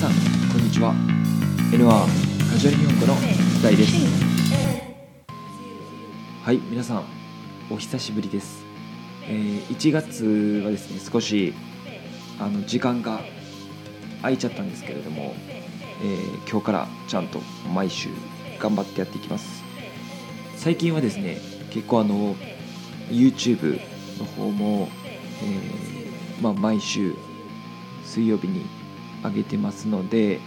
さんこんにちは。N1 カジュアル日本語の大です。はい皆さんお久しぶりです、えー1月はですね少しあの時間が空いちゃったんですけれども、えー今日からちゃんと毎週頑張ってやっていきます。最近はですね結構あの YouTube の方も、えーまあ、毎週水曜日に上げてますので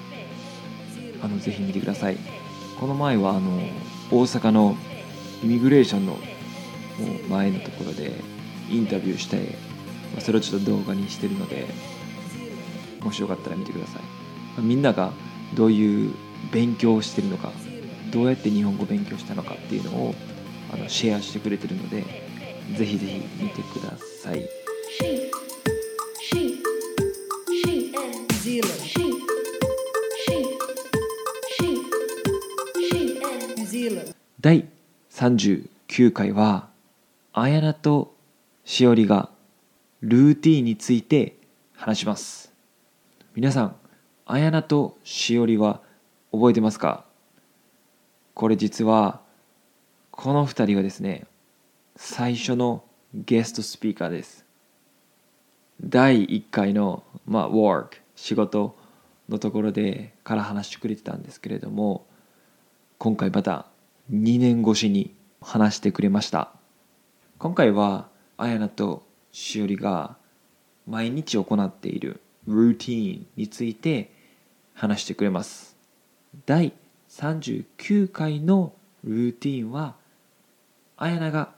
あのぜひ見てください。この前はあの大阪のイミグレーションの前のところでインタビューして、それをちょっと動画にしてるのでもしよかったら見てください、みんながどういう勉強をしてるのかどうやって日本語勉強したのかっていうのをあのシェアしてくれてるのでぜひぜひ見てください。第39回は綾菜としおりがルーティーンについて話します。皆さん綾菜としおりは覚えてますか？これ実はこの2人がですね最初のゲストスピーカーです。第1回の、まあ、work 仕事のところでから話してくれてたんですけれども今回また2年越しに話してくれました。今回は綾菜としおりが毎日行っているルーティーンについて話してくれます。第39回のルーティーンは綾菜が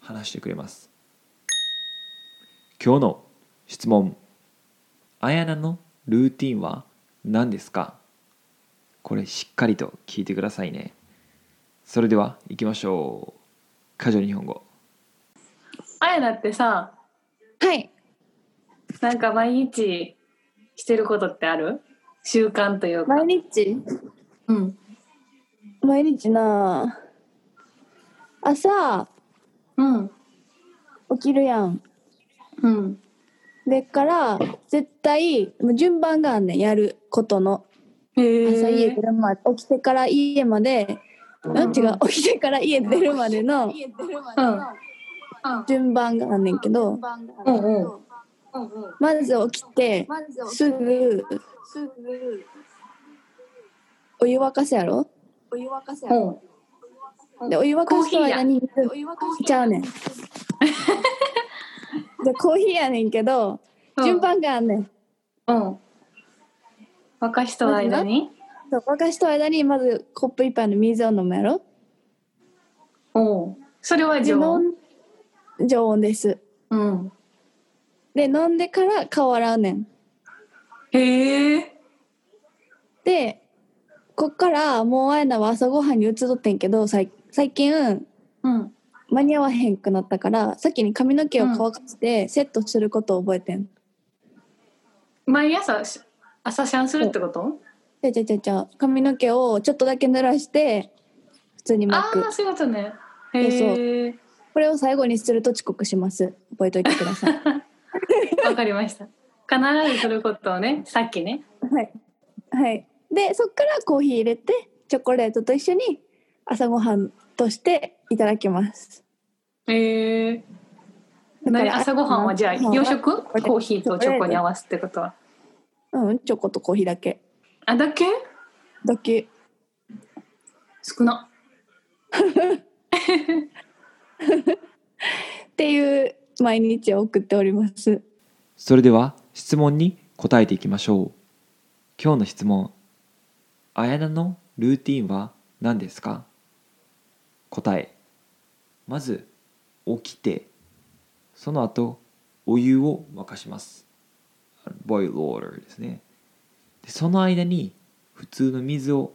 話してくれます。今日の質問。綾菜のルーティンは何ですか？これしっかりと聞いてくださいね。それでは行きましょう。カジュアル日本語。あやなってさはい。なんか毎日してることってある？習慣というか。毎日？うん。毎日な朝うん。起きるやん。うん。でっから絶対もう順番があんねん。やることの。へ朝家え出るまで起きてから家まで、うん、違う。起きてから家出るまでの順番があんねんけどうんうん。まず起きてすぐお湯沸かすやろ？うん。でお湯沸かす間に水ちゃうねん。でコーヒーやねんけど順番があんねん。うん。沸かしとる間にそう沸かしとる間にまずコップ一杯の水を飲むやろ？おう。それはで常温常温です。うん。で飲んでから顔洗うねん。へえ。でこっからもうあやなは朝ごはんに移っとってんけどさい最近うん。間に合わへんくなったから先に髪の毛を乾かしてセットすることを覚えてん。毎朝し朝シャンするってこと？ちゃちゃちゃちゃ髪の毛をちょっとだけ濡らして普通に巻く。ああそういうことね。へえこれを最後にすると遅刻します。覚えておいてください。わかりました。必ずすることをねさっきね。はい。はい。で、そっからコーヒー入れて、チョコレートと一緒に朝ごはんとしていただきます。へえ朝ごはんはじゃあ洋食？コーヒーとチョコに合わすってことは。うん、チョコとコーヒーだけ。あだけ？だけ。少な。っていう毎日を送っております。それでは質問に答えていきましょう。今日の質問綾菜のルーティンは何ですか？答え。まず起きて。その後お湯を沸かします。ボイル water ですねでその間に普通の水を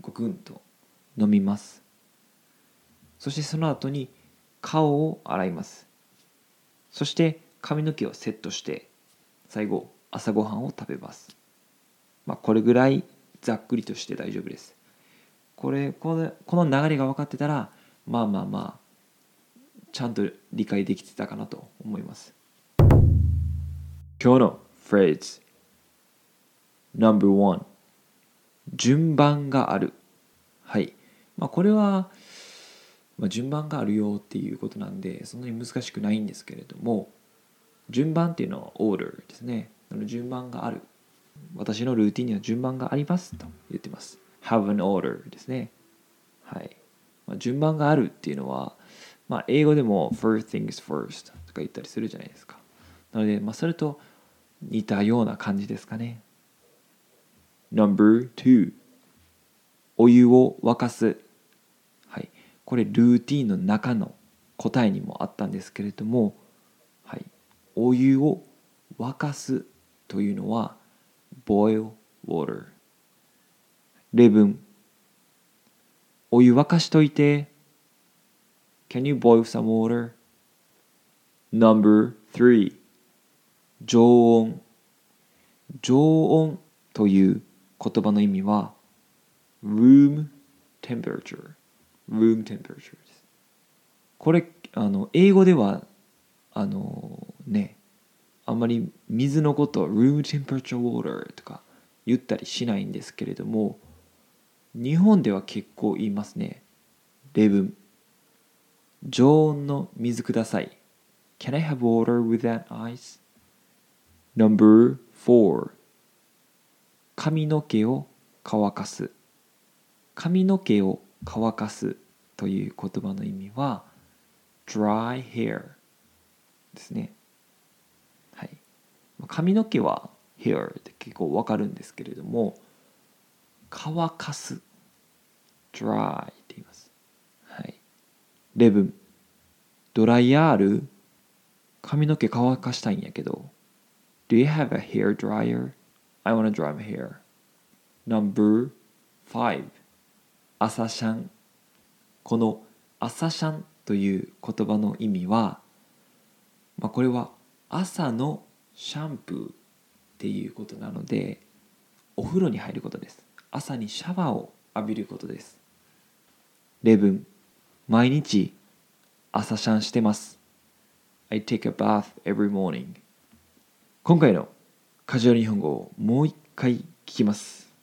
ごくんと飲みます。そしてその後に顔を洗います。そして髪の毛をセットして最後朝ごはんを食べます。まあこれぐらいざっくりとして大丈夫です。これこのこの流れが分かってたらまあまあまあちゃんと理解できてたかなと思います。今日のフレーズ。No.1 順番がある。はい。まあこれは、まあ、順番があるよっていうことなんでそんなに難しくないんですけれども順番っていうのは order ですね。その順番がある。私のルーティンには順番がありますと言ってます。Have an order ですね。はい、まあ、順番があるっていうのはまあ英語でも first things first とか言ったりするじゃないですか。なのでまあそれと似たような感じですかね。No.2 お湯を沸かす。はい。これルーティンの中の答えにもあったんですけれどもはい。お湯を沸かすというのは boil water. 例文。お湯沸かしといて。Can you boil some water? No.3 常温。常温という言葉の意味は room temperature room temperature ですこれあの英語ではあのねあんまり水のことを room temperature water とか言ったりしないんですけれども日本では結構言いますね例文常温の水ください Can I have water with that ice? Number 4髪の毛を乾かす。髪の毛を乾かすという言葉の意味は dry hair ですね。はい。髪の毛は hair って結構わかるんですけれども乾かす。dry って言います。はい。例文ドライヤーある。髪の毛乾かしたいんやけど Do you have a hair dryer? I wanna dry my hair. Number 5朝シャン。この朝シャンという言葉の意味は、まあ、これは朝のシャンプーっていうことなのでお風呂に入ることです。朝にシャワーを浴びることです。例文。毎日朝シャンしてます。I take a bath every morning. 今回のカジュアル日本語をもう一回聞きます。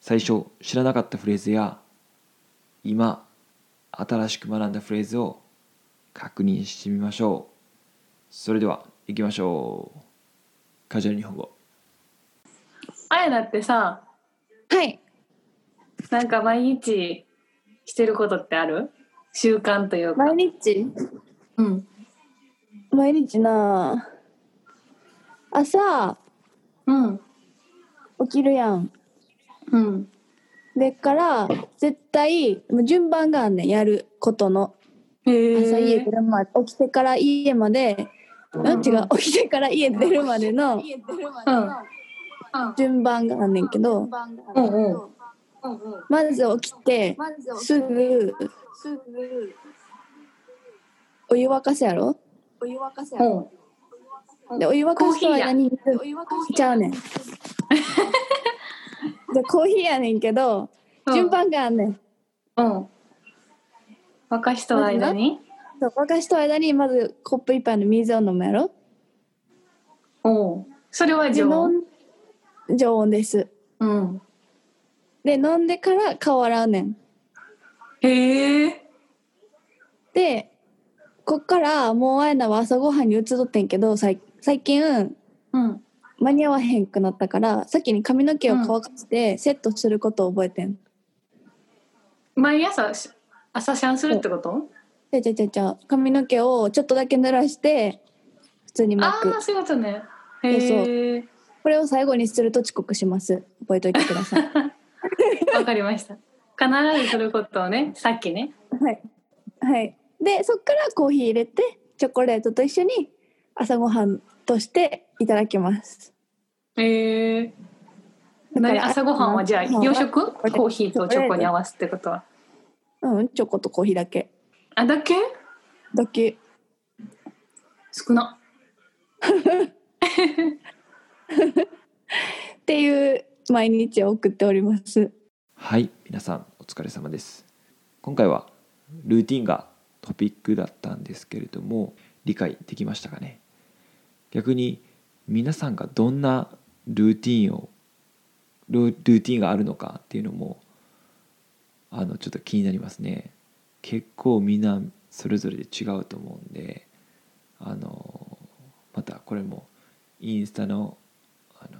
最初知らなかったフレーズや今新しく学んだフレーズを確認してみましょう。それでは行きましょう。カジュアル日本語。あやだってさはい。なんか毎日してることってある？習慣というか。毎日？うん。毎日な朝うん。起きるやん。うん。でっから絶対もう順番があんねん。やることの。へ朝家え出るまで起きてから家まで。うん違う起きてから家出るまでの順番があんねんけど。うんうん。まず起きてすぐお湯沸かすやろ？うんでお湯沸かす間に水ちゃうねん。でコーヒーやねんけど順番があんねん。うん。沸かしとる間に？そう沸かしとる間にまずコップ一杯の水を飲むやろ？おう。それはで常温常温です。うん。で飲んでから顔洗うねん。へえ。でこっからもうあやなは朝ごはんに移っとってんけどさい最近うん。間に合わへんくなったから先に髪の毛を乾かしてセットすることを覚えてん。毎朝し朝シャンするってこと？じゃじゃじゃじゃ髪の毛をちょっとだけ濡らして普通にあ巻く。あそういうことね。へえこれを最後にすると遅刻します。覚えておいてください。わかりました。必ずすることをねさっきね。はい、はい、でそっからコーヒー入れてチョコレートと一緒に朝ごはんとしていただきます。へえだから何？朝ごはんはじゃあ洋食？コーヒーとチョコに合わすってこと？はうんチョコとコーヒーだけ。あだけ？だけ。少な。っていう毎日を送っております。はい皆さんお疲れ様です。今回はルーティンがトピックだったんですけれども理解できましたかね？逆に皆さんがどんなルーティンをルルーティンがあるのかっていうのもあのちょっと気になりますね結構みんなそれぞれで違うと思うんであのまたこれもインスタのあの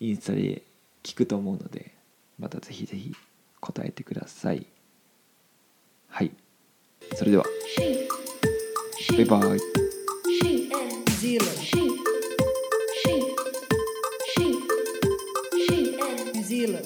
インスタで聞くと思うのでまたぜひぜひ答えてくださいはいそれではバイバイ healer